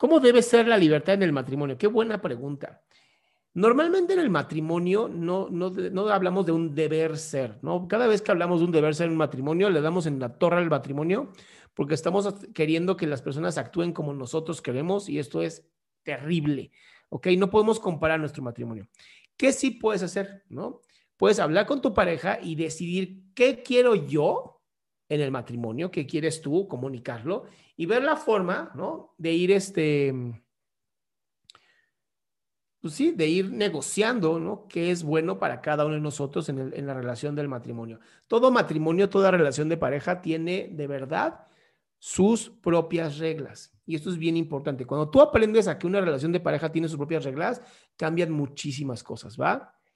¿Cómo debe ser la libertad en el matrimonio? Qué buena pregunta. Normalmente en el matrimonio no, no, no, hablamos de un deber ser, ¿no? Cada vez que hablamos de un deber ser en un matrimonio, le damos en la torre al matrimonio porque estamos queriendo que las personas actúen como nosotros queremos y esto es terrible, ¿ok? No podemos comparar nuestro matrimonio. ¿Qué sí puedes hacer, no? Puedes hablar con tu pareja y decidir qué quiero yo en el matrimonio, qué quieres tú, comunicarlo y ver la forma, ¿no? De ir este pues sí, de ir negociando, ¿no? ¿Qué es bueno para cada uno de nosotros en, en, la relación del matrimonio? Todo matrimonio, toda relación de pareja tiene de verdad sus propias reglas. Y esto es bien importante. Cuando tú aprendes a que una relación de pareja tiene sus propias reglas, cambian muchísimas cosas, ¿va?